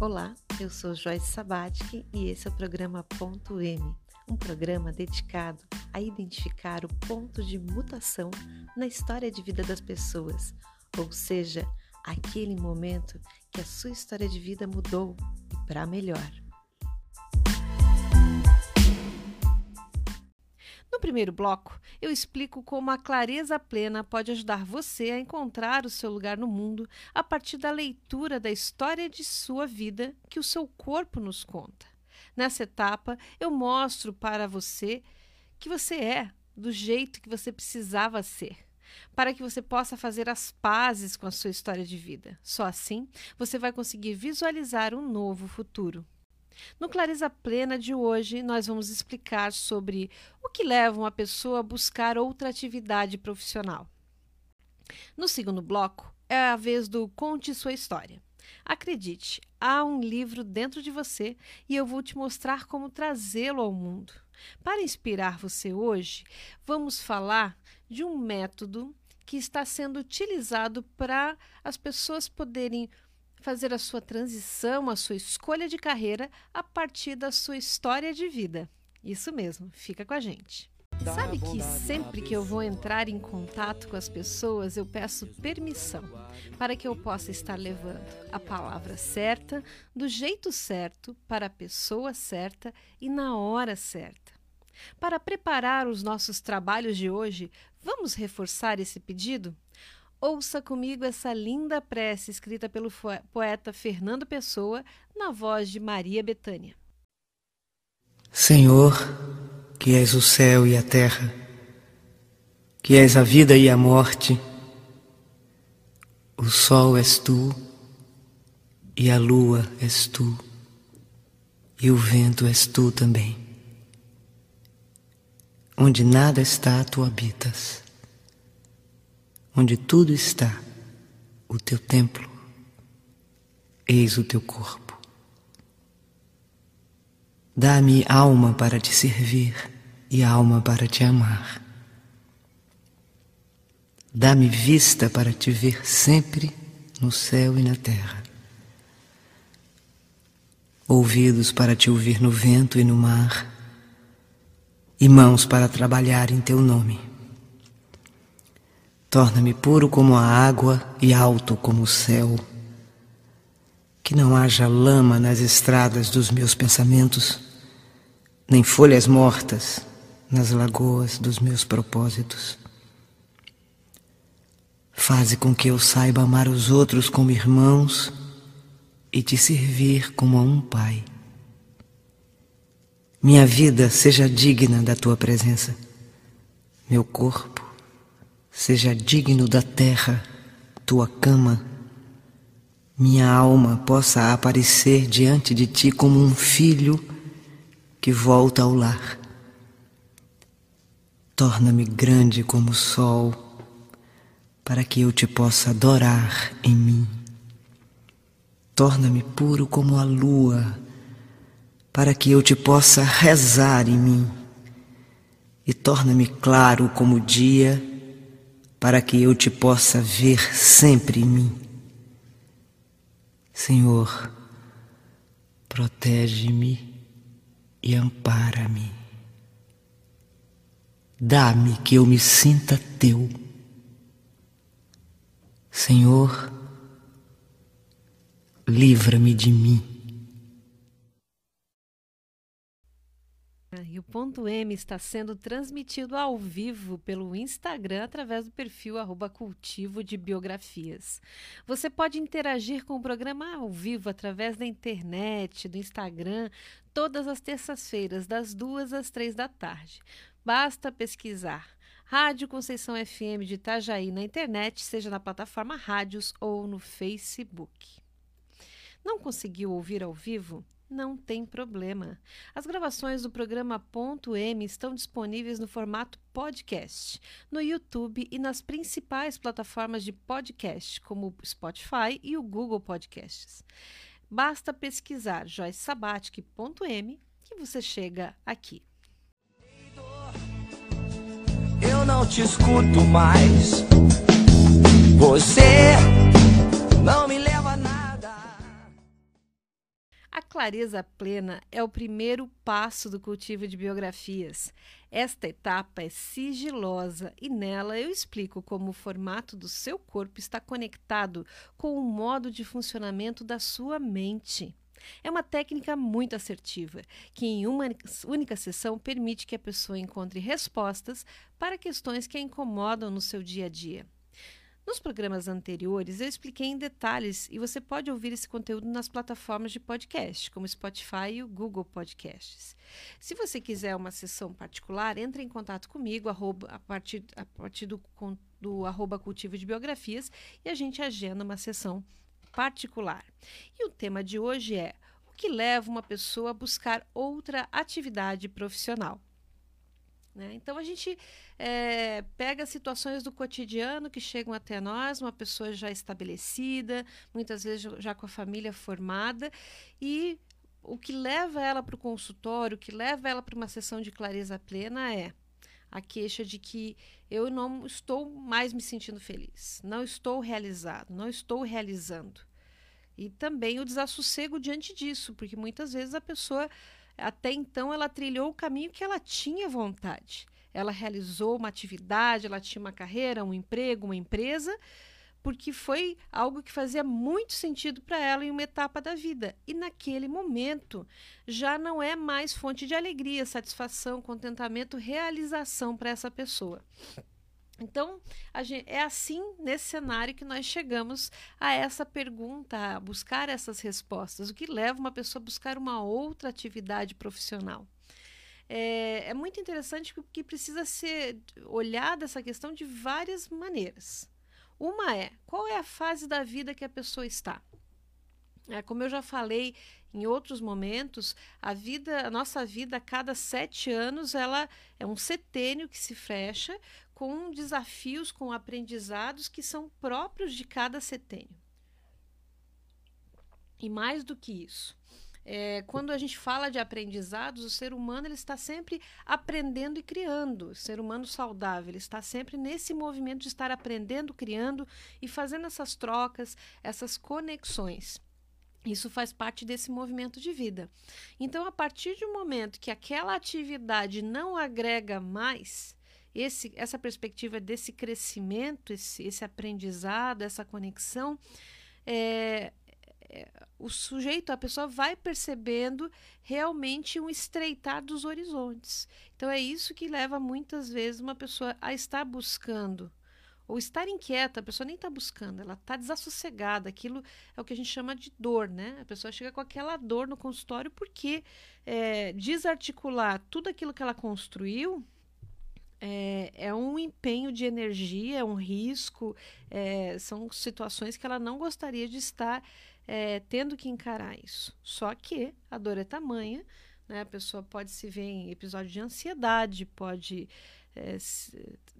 Olá, eu sou Joyce Sabatic e esse é o programa Ponto M, um programa dedicado a identificar o ponto de mutação na história de vida das pessoas, ou seja, aquele momento que a sua história de vida mudou para melhor. No primeiro bloco, eu explico como a clareza plena pode ajudar você a encontrar o seu lugar no mundo a partir da leitura da história de sua vida que o seu corpo nos conta. Nessa etapa, eu mostro para você que você é do jeito que você precisava ser para que você possa fazer as pazes com a sua história de vida. Só assim você vai conseguir visualizar um novo futuro. No Clareza Plena de hoje, nós vamos explicar sobre o que leva uma pessoa a buscar outra atividade profissional. No segundo bloco, é a vez do Conte Sua História. Acredite, há um livro dentro de você e eu vou te mostrar como trazê-lo ao mundo. Para inspirar você hoje, vamos falar de um método que está sendo utilizado para as pessoas poderem fazer a sua transição, a sua escolha de carreira a partir da sua história de vida. Isso mesmo, fica com a gente. Sabe que sempre que eu vou entrar em contato com as pessoas, eu peço permissão para que eu possa estar levando a palavra certa, do jeito certo, para a pessoa certa e na hora certa. Para preparar os nossos trabalhos de hoje, vamos reforçar esse pedido? Ouça comigo essa linda prece escrita pelo poeta Fernando Pessoa, na voz de Maria Betânia. Senhor, que és o céu e a terra, que és a vida e a morte, o sol és tu, e a lua és tu, e o vento és tu também. Onde nada está, tu habitas onde tudo está, o teu templo, eis o teu corpo. Dá-me alma para te servir e alma para te amar. Dá-me vista para te ver sempre no céu e na terra. Ouvidos para te ouvir no vento e no mar, e mãos para trabalhar em teu nome. Torna-me puro como a água e alto como o céu. Que não haja lama nas estradas dos meus pensamentos, nem folhas mortas nas lagoas dos meus propósitos. Faze com que eu saiba amar os outros como irmãos e te servir como a um pai. Minha vida seja digna da tua presença, meu corpo seja digno da terra, tua cama, minha alma possa aparecer diante de ti como um filho que volta ao lar. Torna-me grande como o sol, para que eu te possa adorar em mim. Torna-me puro como a lua, para que eu te possa rezar em mim. E torna-me claro como o dia, para que eu te possa ver sempre em mim. Senhor, protege-me e ampara-me. Dá-me que eu me sinta teu. Senhor, livra-me de mim. O ponto M está sendo transmitido ao vivo pelo Instagram através do perfil arroba cultivo de biografias. Você pode interagir com o programa ao vivo através da internet, do Instagram, todas as terças-feiras, das duas às três da tarde. Basta pesquisar Rádio Conceição FM de Itajaí na internet, seja na plataforma Rádios ou no Facebook. Não conseguiu ouvir ao vivo? Não tem problema. As gravações do programa Ponto M estão disponíveis no formato podcast, no YouTube e nas principais plataformas de podcast, como o Spotify e o Google Podcasts. Basta pesquisar joycesabatic.m que você chega aqui. Eu não te escuto mais. Você não me clareza plena é o primeiro passo do cultivo de biografias. Esta etapa é sigilosa e nela eu explico como o formato do seu corpo está conectado com o modo de funcionamento da sua mente. É uma técnica muito assertiva, que em uma única sessão permite que a pessoa encontre respostas para questões que a incomodam no seu dia a dia. Nos programas anteriores, eu expliquei em detalhes e você pode ouvir esse conteúdo nas plataformas de podcast, como Spotify e o Google Podcasts. Se você quiser uma sessão particular, entre em contato comigo arroba, a partir, a partir do, do arroba cultivo de biografias e a gente agenda uma sessão particular. E o tema de hoje é o que leva uma pessoa a buscar outra atividade profissional. Né? Então a gente é, pega situações do cotidiano que chegam até nós, uma pessoa já estabelecida, muitas vezes já com a família formada, e o que leva ela para o consultório, o que leva ela para uma sessão de clareza plena é a queixa de que eu não estou mais me sentindo feliz, não estou realizado, não estou realizando. E também o desassossego diante disso, porque muitas vezes a pessoa até então, ela trilhou o caminho que ela tinha vontade. Ela realizou uma atividade, ela tinha uma carreira, um emprego, uma empresa, porque foi algo que fazia muito sentido para ela em uma etapa da vida. E naquele momento já não é mais fonte de alegria, satisfação, contentamento, realização para essa pessoa. Então, gente, é assim, nesse cenário, que nós chegamos a essa pergunta, a buscar essas respostas. O que leva uma pessoa a buscar uma outra atividade profissional? É, é muito interessante porque precisa ser olhada essa questão de várias maneiras. Uma é qual é a fase da vida que a pessoa está. É, como eu já falei em outros momentos, a vida, a nossa vida, a cada sete anos, ela é um setênio que se fecha com desafios, com aprendizados que são próprios de cada setênio. E mais do que isso, é, quando a gente fala de aprendizados, o ser humano ele está sempre aprendendo e criando. O ser humano saudável ele está sempre nesse movimento de estar aprendendo, criando e fazendo essas trocas, essas conexões. Isso faz parte desse movimento de vida. Então, a partir do momento que aquela atividade não agrega mais, esse, essa perspectiva desse crescimento, esse, esse aprendizado, essa conexão, é, é, o sujeito, a pessoa vai percebendo realmente um estreitar dos horizontes. Então, é isso que leva muitas vezes uma pessoa a estar buscando ou estar inquieta, a pessoa nem está buscando, ela está desassossegada. Aquilo é o que a gente chama de dor, né? A pessoa chega com aquela dor no consultório porque é, desarticular tudo aquilo que ela construiu é, é, um empenho de energia, é um risco, é, são situações que ela não gostaria de estar é, tendo que encarar isso. Só que a dor é tamanha, né? a pessoa pode se ver em episódio de ansiedade, pode é,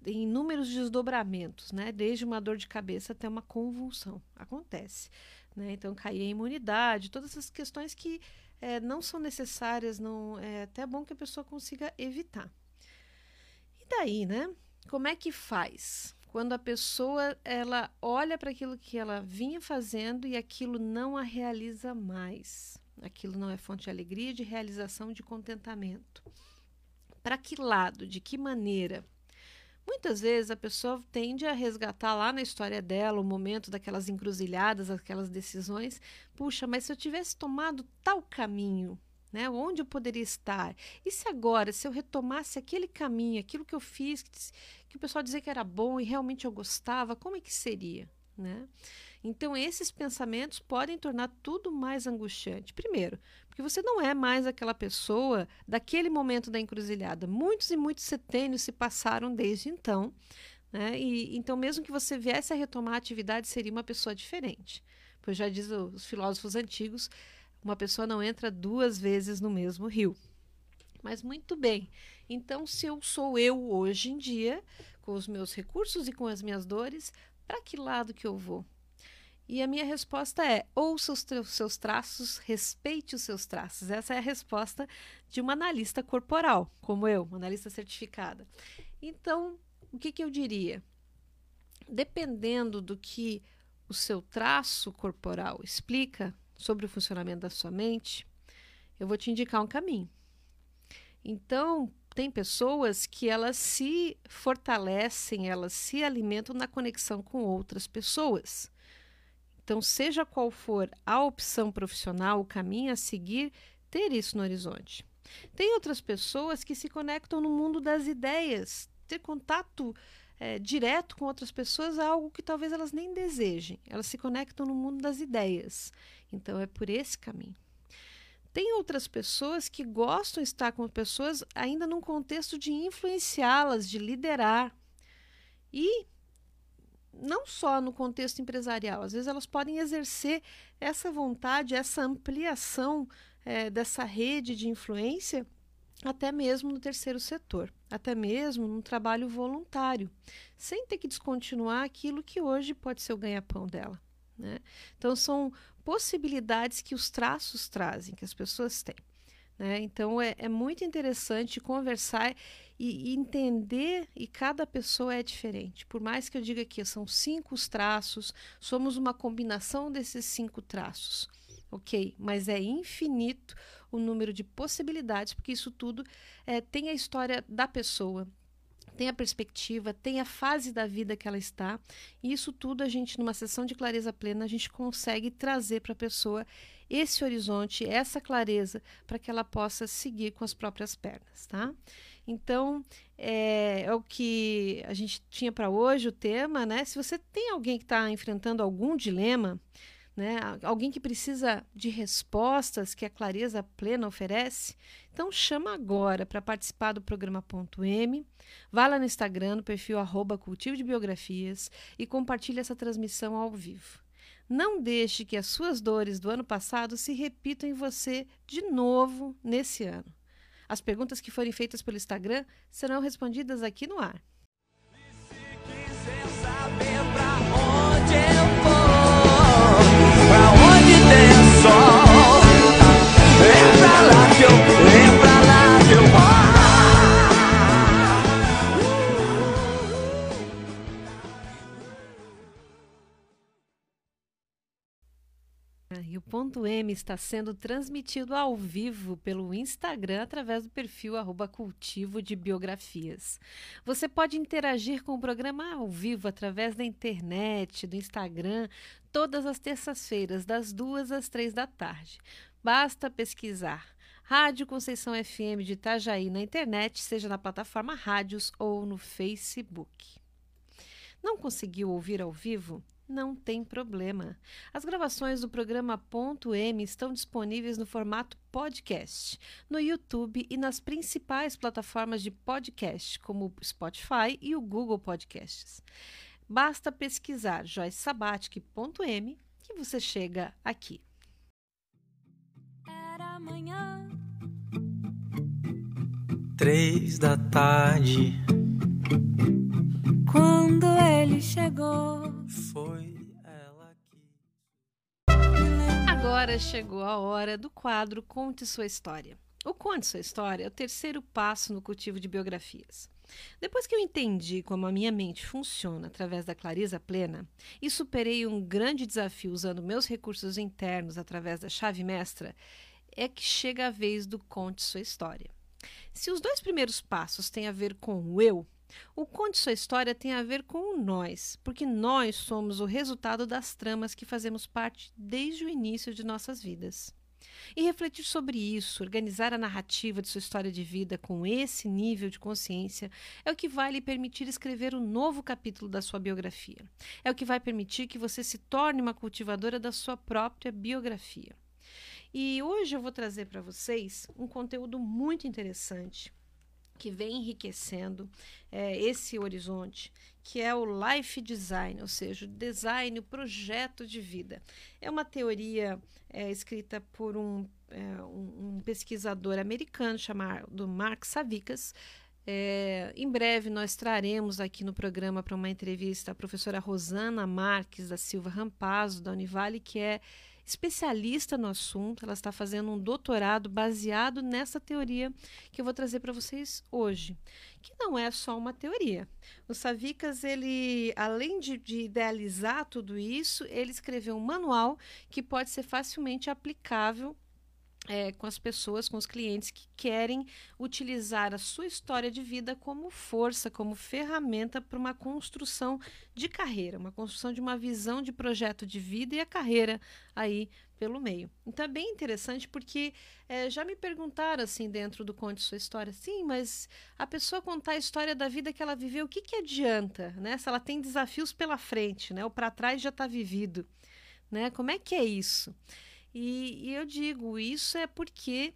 em inúmeros desdobramentos, né? Desde uma dor de cabeça até uma convulsão. Acontece. Né? Então, cair a imunidade, todas essas questões que é, não são necessárias, não é até bom que a pessoa consiga evitar. Daí, né? Como é que faz? Quando a pessoa ela olha para aquilo que ela vinha fazendo e aquilo não a realiza mais. Aquilo não é fonte de alegria, de realização, de contentamento para que lado, de que maneira. Muitas vezes a pessoa tende a resgatar lá na história dela o momento daquelas encruzilhadas, aquelas decisões. Puxa, mas se eu tivesse tomado tal caminho, né, onde eu poderia estar? E se agora, se eu retomasse aquele caminho, aquilo que eu fiz, que, que o pessoal dizia que era bom e realmente eu gostava, como é que seria? Né? Então, esses pensamentos podem tornar tudo mais angustiante. Primeiro, porque você não é mais aquela pessoa daquele momento da encruzilhada. Muitos e muitos setênios se passaram desde então. Né? E, então, mesmo que você viesse a retomar a atividade, seria uma pessoa diferente. Pois já diz os filósofos antigos, uma pessoa não entra duas vezes no mesmo rio. Mas muito bem. Então, se eu sou eu hoje em dia, com os meus recursos e com as minhas dores, para que lado que eu vou? E a minha resposta é: ouça os seus traços, respeite os seus traços. Essa é a resposta de uma analista corporal, como eu, uma analista certificada. Então, o que, que eu diria? Dependendo do que o seu traço corporal explica sobre o funcionamento da sua mente, eu vou te indicar um caminho. Então, tem pessoas que elas se fortalecem, elas se alimentam na conexão com outras pessoas. Então, seja qual for a opção profissional, o caminho a seguir, ter isso no horizonte. Tem outras pessoas que se conectam no mundo das ideias, ter contato é, direto com outras pessoas algo que talvez elas nem desejem. Elas se conectam no mundo das ideias. Então, é por esse caminho. Tem outras pessoas que gostam de estar com pessoas ainda num contexto de influenciá-las, de liderar. E não só no contexto empresarial, às vezes elas podem exercer essa vontade, essa ampliação é, dessa rede de influência até mesmo no terceiro setor, até mesmo no trabalho voluntário, sem ter que descontinuar aquilo que hoje pode ser o ganha-pão dela. Né? Então, são possibilidades que os traços trazem, que as pessoas têm. Né? Então, é, é, muito interessante conversar e, e, entender, e cada pessoa é diferente. Por mais que eu diga que são cinco os traços, somos uma combinação desses cinco traços. Ok, mas é infinito o número de possibilidades, porque isso tudo é, tem a história da pessoa, tem a perspectiva, tem a fase da vida que ela está. E isso tudo a gente, numa sessão de clareza plena, a gente consegue trazer para a pessoa esse horizonte, essa clareza, para que ela possa seguir com as próprias pernas, tá? Então, é, é o que a gente tinha para hoje, o tema, né? Se você tem alguém que está enfrentando algum dilema, né? Alguém que precisa de respostas que a clareza plena oferece, então chama agora para participar do programa Ponto M. Vá lá no Instagram, no perfil arroba cultivo de biografias e compartilhe essa transmissão ao vivo. Não deixe que as suas dores do ano passado se repitam em você de novo nesse ano. As perguntas que forem feitas pelo Instagram serão respondidas aqui no ar. E o ponto M está sendo transmitido ao vivo pelo Instagram através do perfil cultivo de biografias. Você pode interagir com o programa ao vivo através da internet, do Instagram, todas as terças-feiras, das duas às três da tarde. Basta pesquisar Rádio Conceição FM de Itajaí na internet, seja na plataforma Rádios ou no Facebook. Não conseguiu ouvir ao vivo? Não tem problema. As gravações do programa Ponto M estão disponíveis no formato podcast, no YouTube e nas principais plataformas de podcast, como o Spotify e o Google Podcasts. Basta pesquisar joycesabatic.m que você chega aqui. Era amanhã. Três da tarde. Quando ele chegou. Foi Agora chegou a hora do quadro Conte Sua História. O Conte Sua História é o terceiro passo no cultivo de biografias. Depois que eu entendi como a minha mente funciona através da clareza plena e superei um grande desafio usando meus recursos internos através da chave mestra, é que chega a vez do Conte Sua História. Se os dois primeiros passos têm a ver com o eu, o Conte Sua História tem a ver com nós, porque nós somos o resultado das tramas que fazemos parte desde o início de nossas vidas. E refletir sobre isso, organizar a narrativa de sua história de vida com esse nível de consciência, é o que vai lhe permitir escrever um novo capítulo da sua biografia. É o que vai permitir que você se torne uma cultivadora da sua própria biografia. E hoje eu vou trazer para vocês um conteúdo muito interessante que vem enriquecendo é, esse horizonte, que é o life design, ou seja, o design, o projeto de vida. É uma teoria é, escrita por um, é, um, pesquisador americano chamado Mark Savickas. É, em breve nós traremos aqui no programa para uma entrevista a professora Rosana Marques da Silva Rampazzo, da Univale, que é especialista no assunto, ela está fazendo um doutorado baseado nessa teoria que eu vou trazer para vocês hoje, que não é só uma teoria. O Savicas, ele, além de, de idealizar tudo isso, ele escreveu um manual que pode ser facilmente aplicável é, com as pessoas, com os clientes que querem utilizar a sua história de vida como força, como ferramenta para uma construção de carreira, uma construção de uma visão de projeto de vida e a carreira aí pelo meio. Então é bem interessante porque é, já me perguntaram assim dentro do Conte Sua História, sim, mas a pessoa contar a história da vida que ela viveu, o que, que adianta, né? Se ela tem desafios pela frente, né? O para trás já está vivido, né? Como é que é isso? E, e eu digo, isso é porque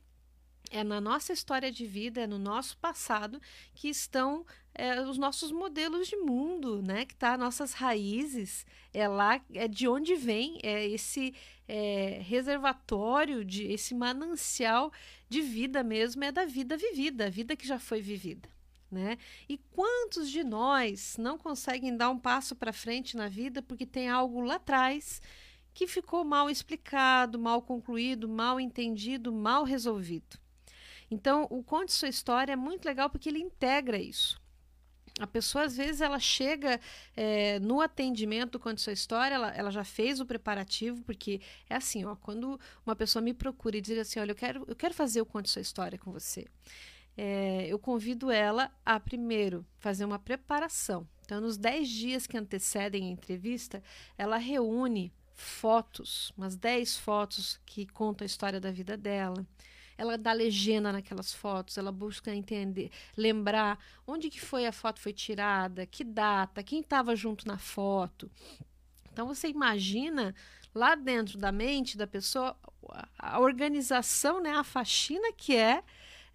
é na nossa história de vida, é no nosso passado que estão é, os nossos modelos de mundo, né? Que tá nossas raízes, é lá, é de onde vem é esse é, reservatório de esse manancial de vida mesmo é da vida vivida, a vida que já foi vivida. Né? E quantos de nós não conseguem dar um passo para frente na vida porque tem algo lá atrás que ficou mal explicado, mal concluído, mal entendido, mal resolvido. Então, o Conte Sua História é muito legal porque ele integra isso. A pessoa, às vezes, ela chega é, no atendimento Conte Sua História, ela, ela já fez o preparativo, porque é assim, ó, quando uma pessoa me procura e diz assim, olha, eu quero, eu quero fazer o Conte Sua História com você, é, eu convido ela a, primeiro, fazer uma preparação. Então, nos 10 dias que antecedem a entrevista, ela reúne fotos, umas 10 fotos que contam a história da vida dela. Ela dá legenda naquelas fotos, ela busca entender, lembrar onde que foi a foto foi tirada, que data, quem estava junto na foto. Então você imagina lá dentro da mente da pessoa a organização, né, a faxina que é,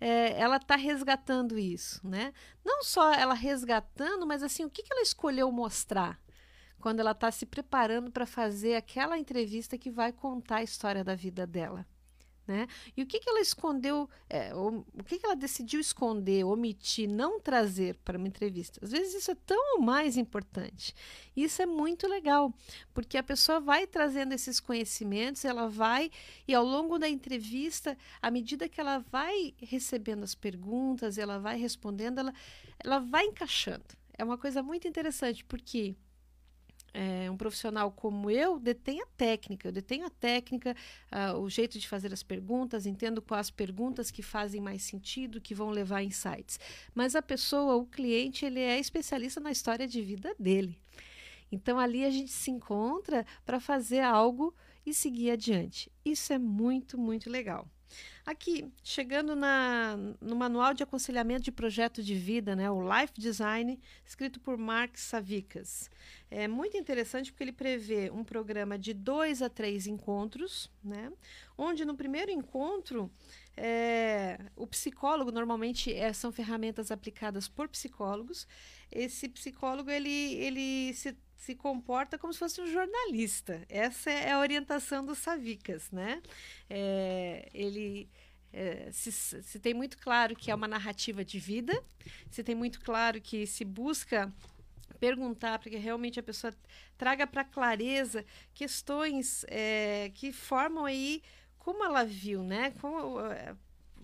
é ela está resgatando isso, né? Não só ela resgatando, mas assim o que, que ela escolheu mostrar, quando ela está se preparando para fazer aquela entrevista que vai contar a história da vida dela. Né? E o que, que ela escondeu, é, o, que, que ela decidiu esconder, omitir, não trazer para uma entrevista? Às vezes isso é tão mais importante. Isso é muito legal, porque a pessoa vai trazendo esses conhecimentos, ela vai, e ao longo da entrevista, à medida que ela vai recebendo as perguntas, ela vai respondendo, ela, ela vai encaixando. É uma coisa muito interessante, porque é, um profissional como eu detém a técnica, eu detenho a técnica, uh, o jeito de fazer as perguntas, entendo quais perguntas que fazem mais sentido, que vão levar insights. Mas a pessoa, o cliente, ele é especialista na história de vida dele. Então ali a gente se encontra para fazer algo e seguir adiante. Isso é muito, muito legal. Aqui, chegando na, no Manual de Aconselhamento de Projeto de Vida, né, o Life Design, escrito por Mark Savicas. É muito interessante porque ele prevê um programa de dois a três encontros, né, onde no primeiro encontro é, o psicólogo, normalmente é, são ferramentas aplicadas por psicólogos, esse psicólogo ele, ele se se comporta como se fosse um jornalista. Essa é a orientação do Savicas, né? É, ele é, se, se, tem muito claro que é uma narrativa de vida, se tem muito claro que se busca perguntar para que realmente a pessoa traga para clareza questões é, que formam aí como ela viu, né? Como, é,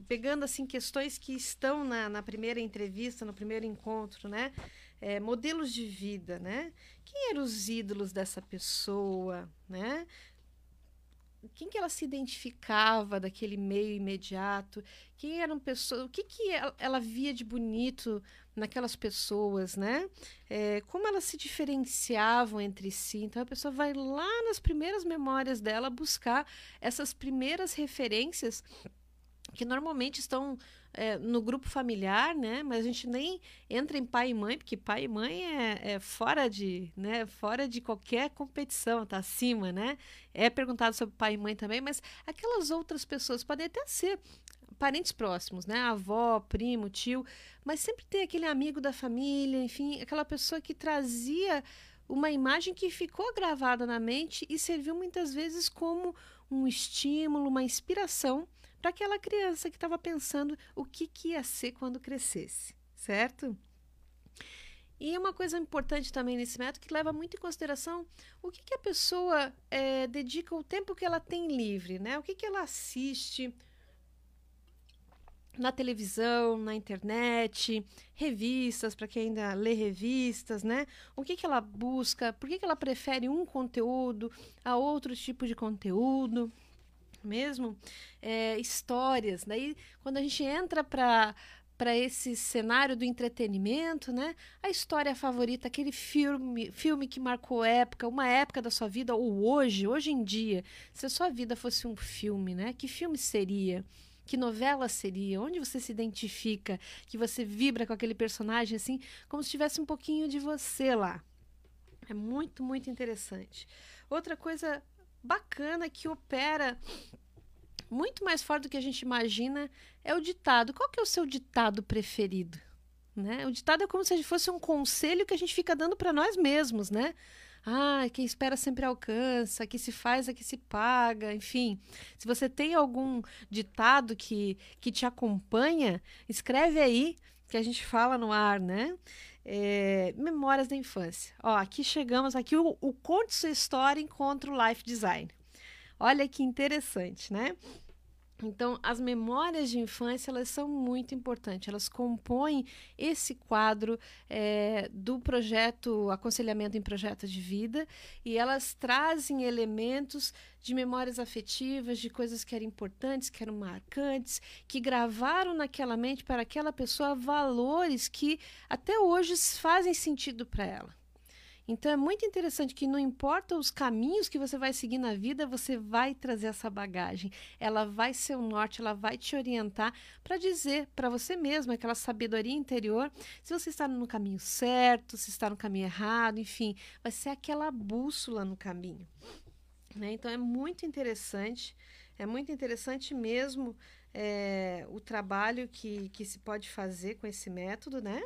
pegando assim questões que estão na, na primeira entrevista, no primeiro encontro, né? É, modelos de vida, né? Quem eram os ídolos dessa pessoa, né? Quem que ela se identificava daquele meio imediato? Quem eram pessoas? O que que ela, ela via de bonito naquelas pessoas, né? É, como elas se diferenciavam entre si. Então a pessoa vai lá nas primeiras memórias dela buscar essas primeiras referências que normalmente estão é, no grupo familiar, né? Mas a gente nem entra em pai e mãe, porque pai e mãe é, é, fora de, né? Fora de qualquer competição, tá acima, né? É perguntado sobre pai e mãe também, mas aquelas outras pessoas podem até ser parentes próximos, né? Avó, primo, tio, mas sempre tem aquele amigo da família, enfim, aquela pessoa que trazia uma imagem que ficou gravada na mente e serviu muitas vezes como um estímulo, uma inspiração para aquela criança que estava pensando o que, que ia ser quando crescesse, certo? E uma coisa importante também nesse método que leva muito em consideração o que, que a pessoa é, dedica o tempo que ela tem livre, né? O que, que ela assiste na televisão, na internet, revistas, para quem ainda lê revistas, né? O que, que ela busca, por que, que ela prefere um conteúdo a outro tipo de conteúdo, mesmo é, histórias. Daí, quando a gente entra para para esse cenário do entretenimento, né? A história favorita, aquele filme, filme que marcou época, uma época da sua vida ou hoje, hoje em dia, se a sua vida fosse um filme, né? Que filme seria? Que novela seria? Onde você se identifica? Que você vibra com aquele personagem assim, como se tivesse um pouquinho de você lá. É muito, muito interessante. Outra coisa bacana que opera muito mais forte do que a gente imagina é o ditado. Qual que é o seu ditado preferido? Né? O ditado é como se fosse um conselho que a gente fica dando para nós mesmos, né? Ah, quem espera sempre alcança, que se faz é que se paga, enfim. Se você tem algum ditado que, que te acompanha, escreve aí que a gente fala no ar, né? É, memórias da infância. Ó, aqui chegamos, aqui o, o Conte Sua História encontra o Life Design. Olha que interessante, né? Então, as memórias de infância elas são muito importantes. Elas compõem esse quadro é, do projeto Aconselhamento em Projeto de Vida e elas trazem elementos de memórias afetivas, de coisas que eram importantes, que eram marcantes, que gravaram naquela mente para aquela pessoa valores que até hoje fazem sentido para ela. Então é muito interessante que não importa os caminhos que você vai seguir na vida, você vai trazer essa bagagem. Ela vai ser o norte, ela vai te orientar para dizer para você mesmo aquela sabedoria interior, se você está no caminho certo, se está no caminho errado, enfim, vai ser aquela bússola no caminho. Né? Então é muito interessante, é muito interessante mesmo é, o trabalho que, que se pode fazer com esse método, né?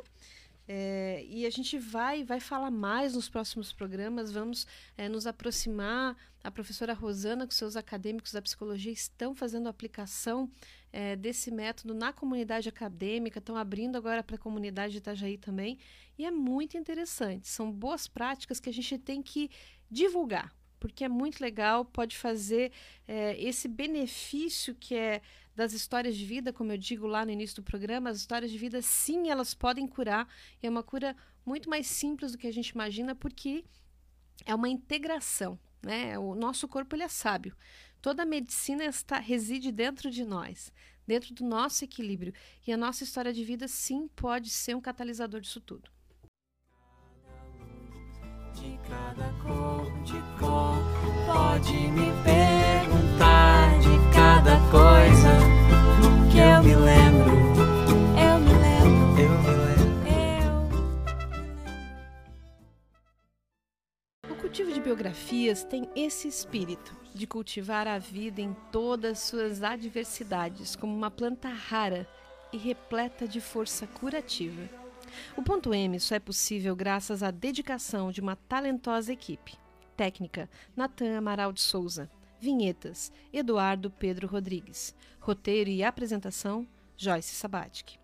É, e a gente vai, vai falar mais nos próximos programas, vamos é, nos aproximar. A professora Rosana, com seus acadêmicos da psicologia, estão fazendo aplicação é, desse método na comunidade acadêmica, estão abrindo agora para a comunidade de Itajaí também. E é muito interessante. São boas práticas que a gente tem que divulgar porque é muito legal, pode fazer é, esse benefício que é das histórias de vida, como eu digo lá no início do programa, as histórias de vida, sim, elas podem curar, e é uma cura muito mais simples do que a gente imagina, porque é uma integração, né? O nosso corpo ele é sábio. Toda a medicina está, reside dentro de nós, dentro do nosso equilíbrio, e a nossa história de vida, sim, pode ser um catalisador disso tudo de cada cor, de cor. Pode me perguntar de cada coisa que eu me lembro. Eu me lembro. Eu me lembro. Eu. O cultivo de biografias tem esse espírito de cultivar a vida em todas suas adversidades, como uma planta rara e repleta de força curativa. O ponto M só é possível graças à dedicação de uma talentosa equipe. Técnica: Natan Amaral de Souza. Vinhetas: Eduardo Pedro Rodrigues. Roteiro e apresentação: Joyce Sabatic.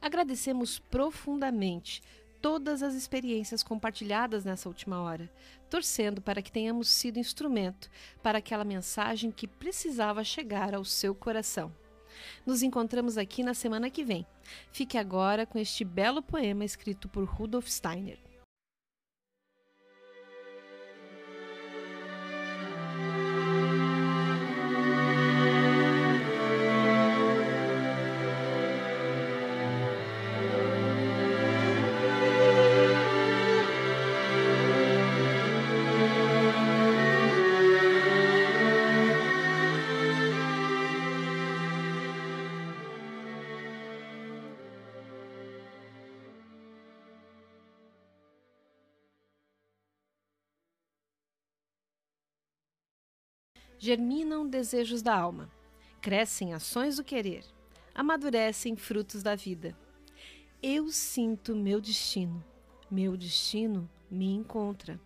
Agradecemos profundamente todas as experiências compartilhadas nessa última hora, torcendo para que tenhamos sido instrumento para aquela mensagem que precisava chegar ao seu coração. Nos encontramos aqui na semana que vem. Fique agora com este belo poema escrito por Rudolf Steiner. Germinam desejos da alma, crescem ações do querer, amadurecem frutos da vida. Eu sinto meu destino, meu destino me encontra.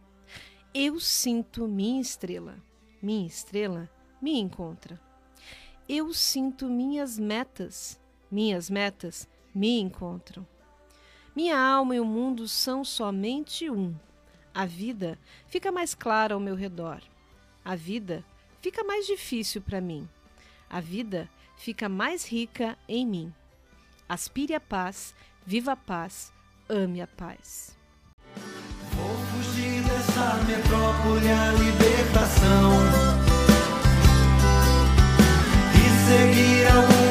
Eu sinto minha estrela, minha estrela me encontra. Eu sinto minhas metas, minhas metas me encontram. Minha alma e o mundo são somente um. A vida fica mais clara ao meu redor. A vida fica mais difícil para mim. A vida fica mais rica em mim. Aspire a paz, viva a paz, ame a paz. Vou fugir dessa metrópole libertação e seguir algum